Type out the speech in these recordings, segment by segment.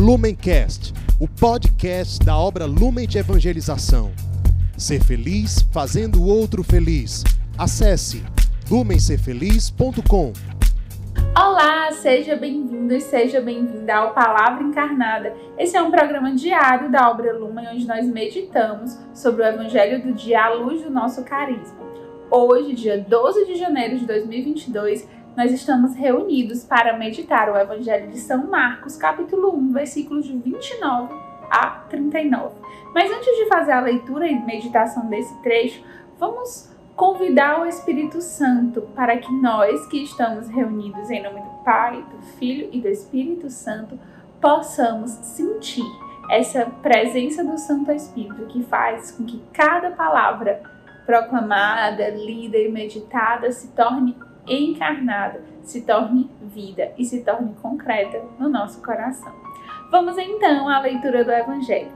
Lumencast, o podcast da obra Lumen de Evangelização. Ser feliz fazendo o outro feliz. Acesse lumencerfeliz.com. Olá, seja bem-vindo e seja bem-vinda ao Palavra Encarnada. Esse é um programa diário da obra Lumen onde nós meditamos sobre o Evangelho do dia à luz do nosso carisma. Hoje, dia 12 de janeiro de 2022, nós estamos reunidos para meditar o Evangelho de São Marcos, capítulo 1, versículos de 29 a 39. Mas antes de fazer a leitura e meditação desse trecho, vamos convidar o Espírito Santo para que nós que estamos reunidos em nome do Pai, do Filho e do Espírito Santo possamos sentir essa presença do Santo Espírito que faz com que cada palavra proclamada, lida e meditada se torne encarnada, se torne vida e se torne concreta no nosso coração. Vamos então à leitura do Evangelho.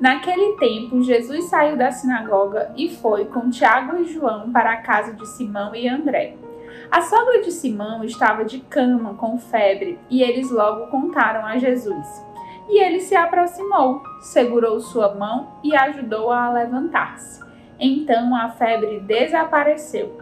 Naquele tempo, Jesus saiu da sinagoga e foi com Tiago e João para a casa de Simão e André. A sogra de Simão estava de cama com febre e eles logo contaram a Jesus. E ele se aproximou, segurou sua mão e ajudou-a a levantar-se. Então a febre desapareceu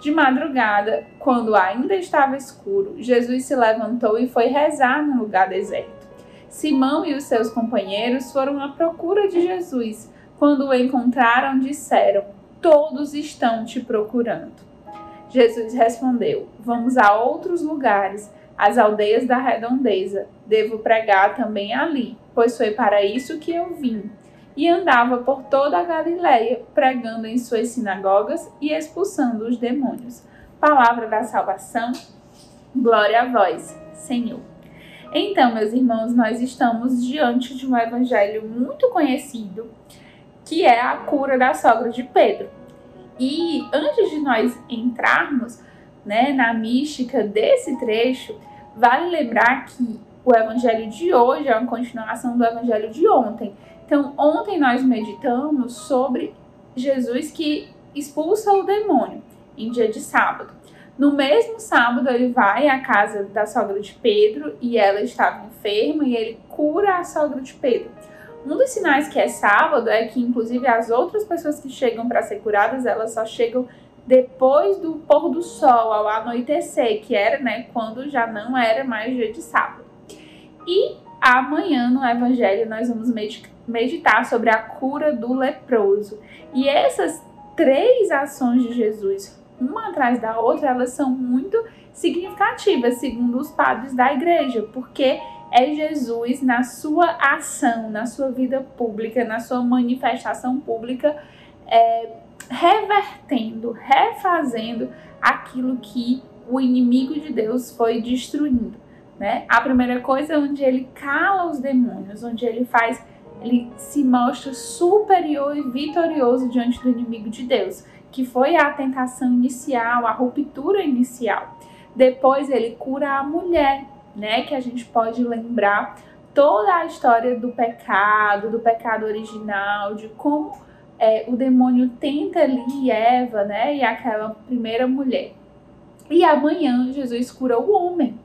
De madrugada, quando ainda estava escuro, Jesus se levantou e foi rezar num lugar deserto. Simão e os seus companheiros foram à procura de Jesus. Quando o encontraram, disseram: Todos estão te procurando. Jesus respondeu: Vamos a outros lugares, às aldeias da redondeza. Devo pregar também ali, pois foi para isso que eu vim e andava por toda a Galiléia, pregando em suas sinagogas e expulsando os demônios. Palavra da salvação, glória a vós, Senhor. Então, meus irmãos, nós estamos diante de um evangelho muito conhecido, que é a cura da sogra de Pedro. E antes de nós entrarmos né, na mística desse trecho, vale lembrar que o evangelho de hoje é uma continuação do evangelho de ontem. Então, ontem nós meditamos sobre Jesus que expulsa o demônio em dia de sábado. No mesmo sábado, ele vai à casa da sogra de Pedro e ela estava enferma e ele cura a sogra de Pedro. Um dos sinais que é sábado é que, inclusive, as outras pessoas que chegam para ser curadas, elas só chegam depois do pôr do sol, ao anoitecer, que era, né, quando já não era mais dia de sábado. E amanhã no Evangelho nós vamos meditar meditar sobre a cura do leproso. E essas três ações de Jesus, uma atrás da outra, elas são muito significativas, segundo os padres da igreja, porque é Jesus na sua ação, na sua vida pública, na sua manifestação pública, é, revertendo, refazendo aquilo que o inimigo de Deus foi destruindo. Né? A primeira coisa é onde ele cala os demônios, onde ele faz ele se mostra superior e vitorioso diante do inimigo de Deus, que foi a tentação inicial, a ruptura inicial. Depois ele cura a mulher, né, que a gente pode lembrar toda a história do pecado, do pecado original, de como é, o demônio tenta ali Eva, né, e aquela primeira mulher. E amanhã Jesus cura o homem,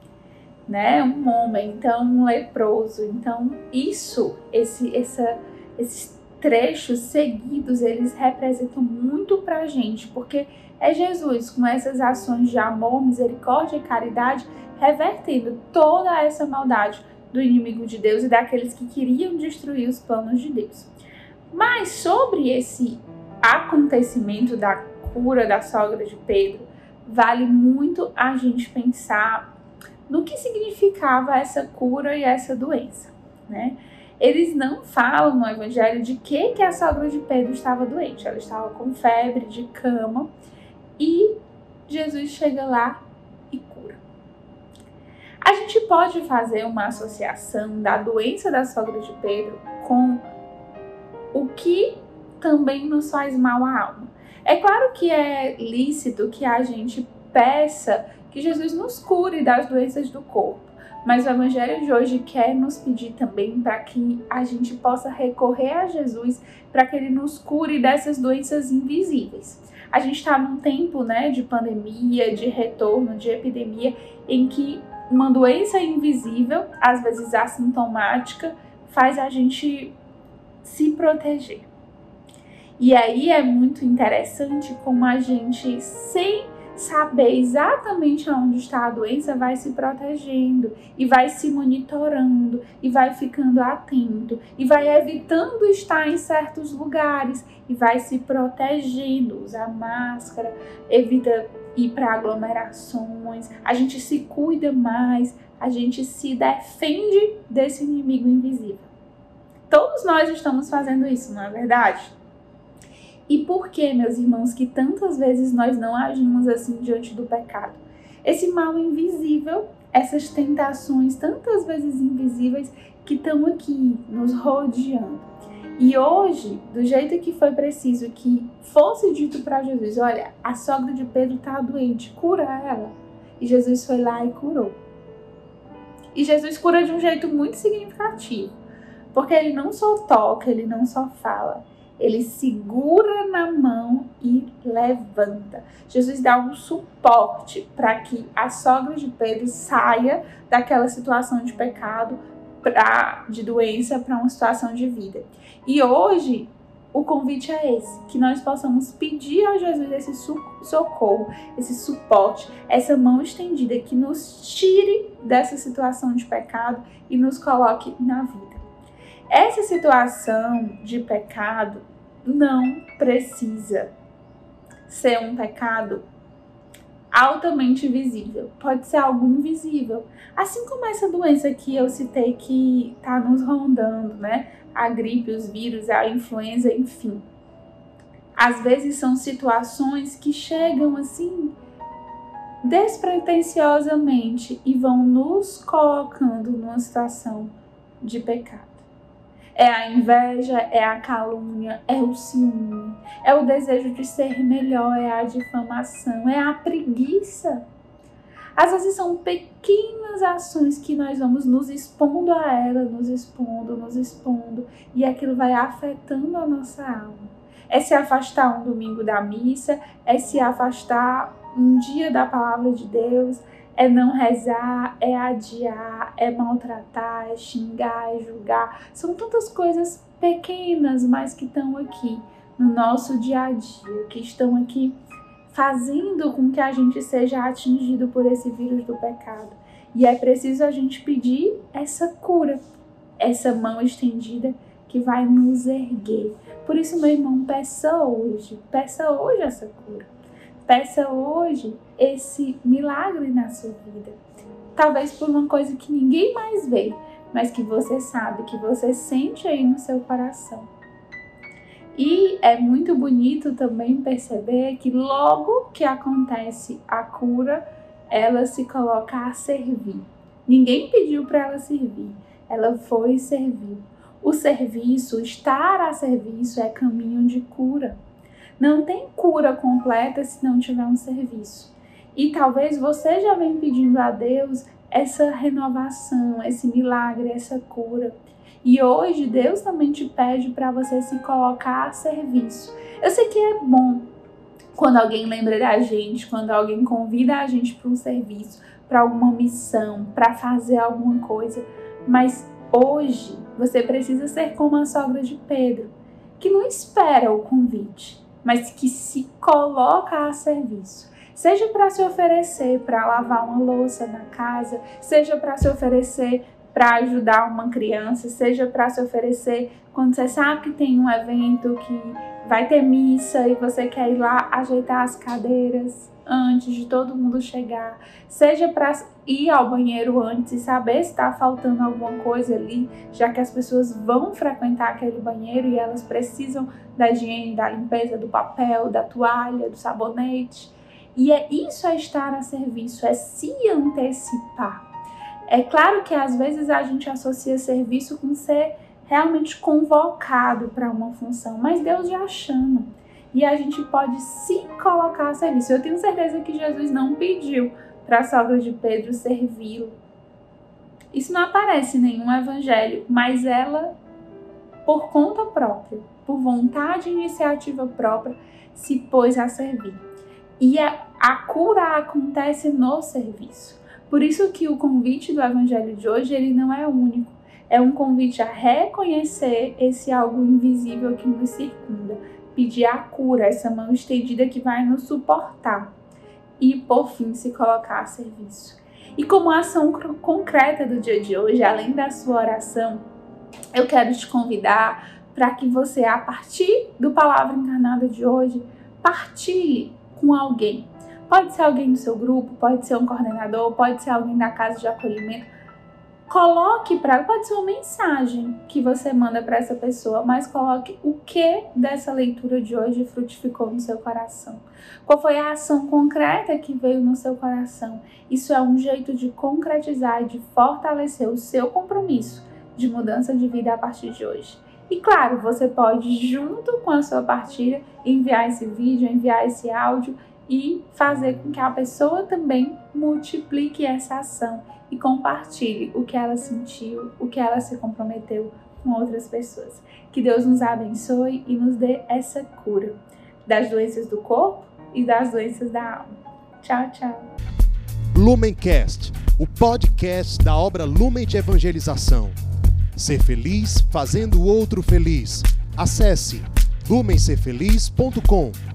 né? Um homem, então um leproso. Então isso, esse, essa, esses trechos seguidos, eles representam muito pra gente, porque é Jesus com essas ações de amor, misericórdia e caridade revertendo toda essa maldade do inimigo de Deus e daqueles que queriam destruir os planos de Deus. Mas sobre esse acontecimento da cura da sogra de Pedro, vale muito a gente pensar no que significava essa cura e essa doença, né? Eles não falam no evangelho de que que a sogra de Pedro estava doente. Ela estava com febre, de cama, e Jesus chega lá e cura. A gente pode fazer uma associação da doença da sogra de Pedro com o que também nos faz mal à alma. É claro que é lícito que a gente peça que Jesus nos cure das doenças do corpo, mas o Evangelho de hoje quer nos pedir também para que a gente possa recorrer a Jesus para que ele nos cure dessas doenças invisíveis. A gente está num tempo né, de pandemia, de retorno, de epidemia, em que uma doença invisível, às vezes assintomática, faz a gente se proteger. E aí é muito interessante como a gente, sem saber exatamente onde está a doença, vai se protegendo e vai se monitorando e vai ficando atento e vai evitando estar em certos lugares e vai se protegendo, usa máscara, evita ir para aglomerações, a gente se cuida mais, a gente se defende desse inimigo invisível. Todos nós estamos fazendo isso, não é verdade? E por que, meus irmãos, que tantas vezes nós não agimos assim diante do pecado? Esse mal invisível, essas tentações tantas vezes invisíveis que estão aqui nos rodeando. E hoje, do jeito que foi preciso que fosse dito para Jesus: olha, a sogra de Pedro está doente, cura ela. E Jesus foi lá e curou. E Jesus cura de um jeito muito significativo, porque ele não só toca, ele não só fala, ele segura na mão e levanta. Jesus dá um suporte para que a sogra de Pedro saia daquela situação de pecado, pra, de doença, para uma situação de vida. E hoje o convite é esse, que nós possamos pedir a Jesus esse socorro, esse suporte, essa mão estendida que nos tire dessa situação de pecado e nos coloque na vida. Essa situação de pecado não precisa ser um pecado altamente visível. Pode ser algo invisível. Assim como essa doença que eu citei que está nos rondando, né? A gripe, os vírus, a influenza, enfim. Às vezes são situações que chegam assim despretensiosamente e vão nos colocando numa situação de pecado. É a inveja, é a calúnia, é o ciúme, é o desejo de ser melhor, é a difamação, é a preguiça. Às vezes são pequenas ações que nós vamos nos expondo a ela, nos expondo, nos expondo, e aquilo vai afetando a nossa alma. É se afastar um domingo da missa, é se afastar um dia da palavra de Deus, é não rezar, é adiar, é maltratar, é xingar, é julgar. São tantas coisas pequenas, mas que estão aqui no nosso dia a dia, que estão aqui fazendo com que a gente seja atingido por esse vírus do pecado. E é preciso a gente pedir essa cura, essa mão estendida que vai nos erguer. Por isso, meu irmão, peça hoje, peça hoje essa cura. Peça hoje esse milagre na sua vida. Talvez por uma coisa que ninguém mais vê, mas que você sabe, que você sente aí no seu coração. E é muito bonito também perceber que logo que acontece a cura, ela se coloca a servir. Ninguém pediu para ela servir, ela foi servir. O serviço, estar a serviço é caminho de cura. Não tem cura completa se não tiver um serviço. E talvez você já venha pedindo a Deus essa renovação, esse milagre, essa cura. E hoje Deus também te pede para você se colocar a serviço. Eu sei que é bom quando alguém lembra da gente, quando alguém convida a gente para um serviço, para alguma missão, para fazer alguma coisa, mas hoje você precisa ser como a sogra de Pedro, que não espera o convite, mas que se coloca a serviço. Seja para se oferecer para lavar uma louça na casa, seja para se oferecer para ajudar uma criança, seja para se oferecer quando você sabe que tem um evento que vai ter missa e você quer ir lá ajeitar as cadeiras antes de todo mundo chegar, seja para ir ao banheiro antes e saber se está faltando alguma coisa ali, já que as pessoas vão frequentar aquele banheiro e elas precisam da higiene, da limpeza, do papel, da toalha, do sabonete. E é isso é estar a serviço, é se antecipar. É claro que às vezes a gente associa serviço com ser realmente convocado para uma função, mas Deus já chama. E a gente pode se colocar a serviço. Eu tenho certeza que Jesus não pediu para a sogra de Pedro servi-lo. Isso não aparece em nenhum evangelho, mas ela, por conta própria, por vontade e iniciativa própria, se pôs a servir. E a, a cura acontece no serviço. Por isso que o convite do evangelho de hoje, ele não é único. É um convite a reconhecer esse algo invisível que nos circunda, pedir a cura, essa mão estendida que vai nos suportar e, por fim, se colocar a serviço. E como ação concreta do dia de hoje, além da sua oração, eu quero te convidar para que você, a partir do Palavra Encarnada de hoje, partilhe com alguém. Pode ser alguém do seu grupo, pode ser um coordenador, pode ser alguém da casa de acolhimento. Coloque para, pode ser uma mensagem que você manda para essa pessoa, mas coloque o que dessa leitura de hoje frutificou no seu coração. Qual foi a ação concreta que veio no seu coração? Isso é um jeito de concretizar e de fortalecer o seu compromisso de mudança de vida a partir de hoje. E claro, você pode, junto com a sua partilha, enviar esse vídeo, enviar esse áudio e fazer com que a pessoa também multiplique essa ação e compartilhe o que ela sentiu, o que ela se comprometeu com outras pessoas. Que Deus nos abençoe e nos dê essa cura das doenças do corpo e das doenças da alma. Tchau, tchau. Lumencast, o podcast da obra Lumen de Evangelização. Ser feliz fazendo o outro feliz. Acesse lumencerfeliz.com.